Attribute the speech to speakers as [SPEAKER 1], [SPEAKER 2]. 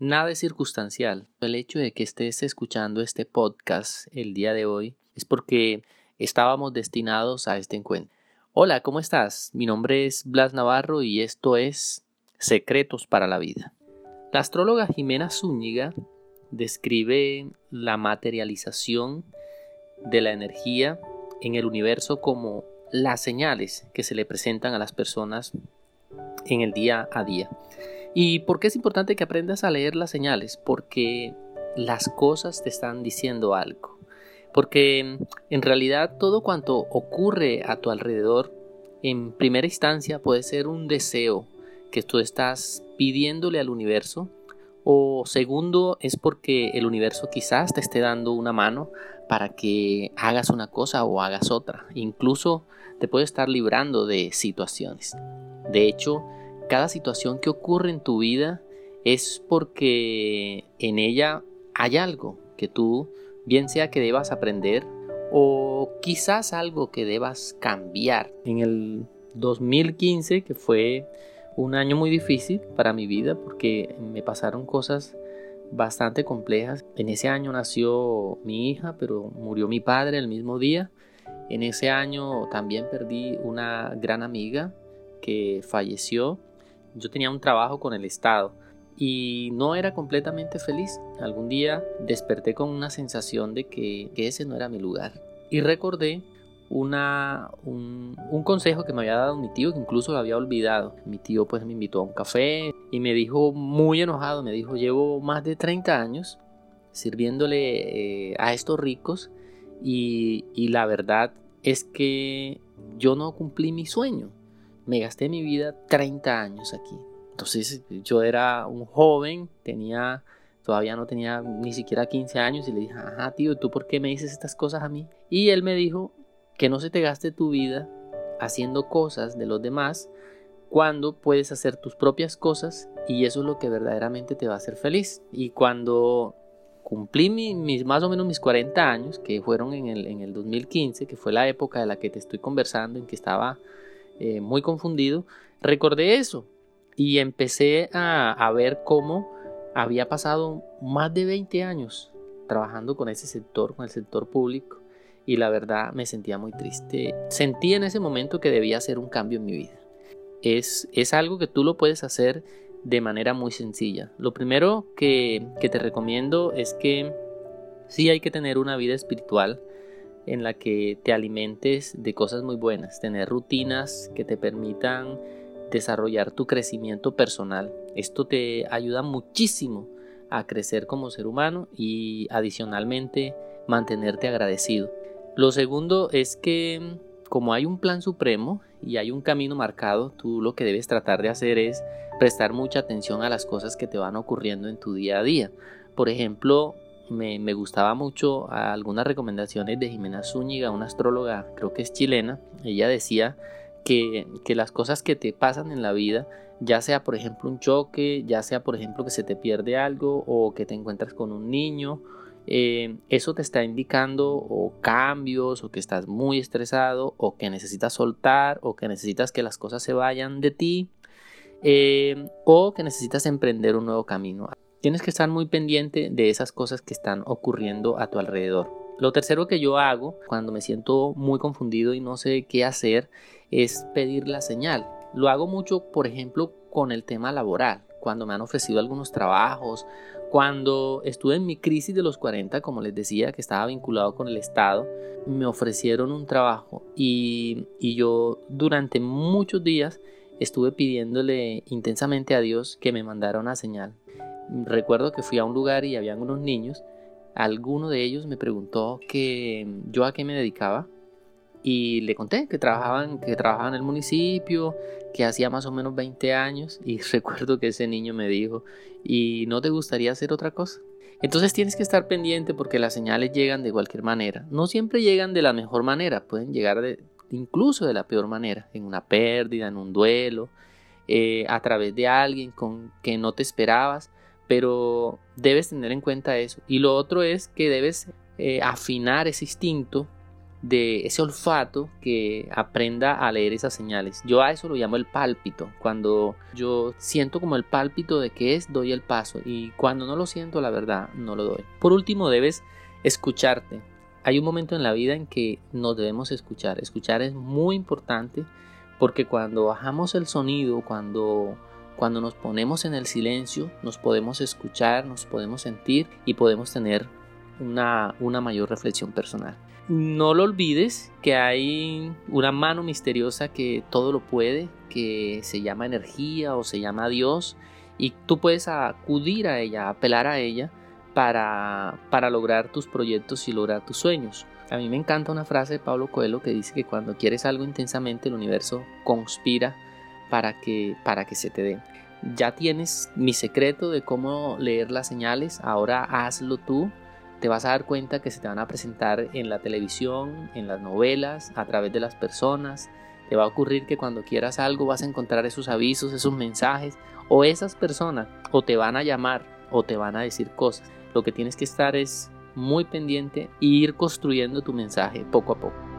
[SPEAKER 1] Nada es circunstancial. El hecho de que estés escuchando este podcast el día de hoy es porque estábamos destinados a este encuentro. Hola, ¿cómo estás? Mi nombre es Blas Navarro y esto es Secretos para la Vida. La astróloga Jimena Zúñiga describe la materialización de la energía en el universo como las señales que se le presentan a las personas en el día a día. ¿Y por qué es importante que aprendas a leer las señales? Porque las cosas te están diciendo algo. Porque en realidad todo cuanto ocurre a tu alrededor, en primera instancia puede ser un deseo que tú estás pidiéndole al universo. O segundo es porque el universo quizás te esté dando una mano para que hagas una cosa o hagas otra. Incluso te puede estar librando de situaciones. De hecho, cada situación que ocurre en tu vida es porque en ella hay algo que tú, bien sea que debas aprender o quizás algo que debas cambiar. En el 2015, que fue un año muy difícil para mi vida porque me pasaron cosas bastante complejas. En ese año nació mi hija, pero murió mi padre el mismo día. En ese año también perdí una gran amiga que falleció yo tenía un trabajo con el Estado y no era completamente feliz. Algún día desperté con una sensación de que, ese no era mi lugar. Y recordé un, consejo que me había dado mi tío, que incluso lo había olvidado. Mi tío pues me invitó a un café y me dijo muy enojado, me dijo, llevo más de 30 años sirviéndole eh, a estos ricos y la verdad es que yo no cumplí mi sueño me gasté mi vida 30 años aquí. Entonces yo era un joven, tenía, todavía no tenía ni siquiera 15 años y le dije, ajá tío, ¿tú por qué me dices estas cosas a mí? Y él me dijo que no se te gaste tu vida haciendo cosas de los demás cuando puedes hacer tus propias cosas y eso es lo que verdaderamente te va a hacer feliz. Y cuando cumplí mis, más o menos mis 40 años, que fueron en el, en el 2015, que fue la época de la que te estoy conversando, en que estaba eh, muy confundido, recordé eso y empecé a, ver cómo había pasado más de 20 años trabajando con ese sector, con el sector público, y la verdad me sentía muy triste. Sentí en ese momento que debía hacer un cambio en mi vida. Es, es algo que tú lo puedes hacer de manera muy sencilla. Lo primero que, que te recomiendo es que sí hay que tener una vida espiritual, en la que te alimentes de cosas muy buenas, tener rutinas que te permitan desarrollar tu crecimiento personal. Esto te ayuda muchísimo a crecer como ser humano y adicionalmente mantenerte agradecido. Lo segundo es que como hay un plan supremo y hay un camino marcado, tú lo que debes tratar de hacer es prestar mucha atención a las cosas que te van ocurriendo en tu día a día. Por ejemplo, me, gustaba mucho algunas recomendaciones de Jimena Zúñiga, una astróloga, creo que es chilena. Ella decía que, las cosas que te pasan en la vida, ya sea por ejemplo un choque, ya sea por ejemplo que se te pierde algo o que te encuentras con un niño, eh, eso te está indicando o cambios o que estás muy estresado o que necesitas soltar o que necesitas que las cosas se vayan de ti eh, o que necesitas emprender un nuevo camino. Tienes que estar muy pendiente de esas cosas que están ocurriendo a tu alrededor. Lo tercero que yo hago cuando me siento muy confundido y no sé qué hacer es pedir la señal. Lo hago mucho, por ejemplo, con el tema laboral, cuando me han ofrecido algunos trabajos, cuando estuve en mi crisis de los 40, como les decía, que estaba vinculado con el Estado, me ofrecieron un trabajo y, y yo durante muchos días estuve pidiéndole intensamente a Dios que me mandara una señal recuerdo que fui a un lugar y habían unos niños. Alguno de ellos me preguntó que yo a qué me dedicaba y le conté que trabajaban, que trabajaba en el municipio, que hacía más o menos 20 años y recuerdo que ese niño me dijo, ¿y no te gustaría hacer otra cosa? Entonces tienes que estar pendiente porque las señales llegan de cualquier manera. No siempre llegan de la mejor manera, pueden llegar de, incluso de la peor manera, en una pérdida, en un duelo, eh, a través de alguien con que no te esperabas pero debes tener en cuenta eso. Y lo otro es que debes eh, afinar ese instinto de ese olfato que aprenda a leer esas señales. Yo a eso lo llamo el pálpito. Cuando yo siento como el pálpito de qué es, doy el paso. Y cuando no lo siento, la verdad, no lo doy. Por último, debes escucharte. Hay un momento en la vida en que nos debemos escuchar. Escuchar es muy importante porque cuando bajamos el sonido, cuando cuando nos ponemos en el silencio, nos podemos escuchar, nos podemos sentir y podemos tener una, una mayor reflexión personal. No lo olvides que hay una mano misteriosa que todo lo puede, que se llama energía o se llama Dios, y tú puedes acudir a ella, apelar a ella para, para lograr tus proyectos y lograr tus sueños. A mí me encanta una frase de Pablo Coelho que dice que cuando quieres algo intensamente el universo conspira para que, para que se te dé. Ya tienes mi secreto de cómo leer las señales, ahora hazlo tú te vas a dar cuenta que se te van a presentar en la televisión, en las novelas, a través de las personas. Te va a ocurrir que cuando quieras algo vas a encontrar esos avisos, esos mensajes o esas personas o te van a llamar o te van a decir cosas. Lo que tienes que estar es muy pendiente e ir construyendo tu mensaje poco a poco.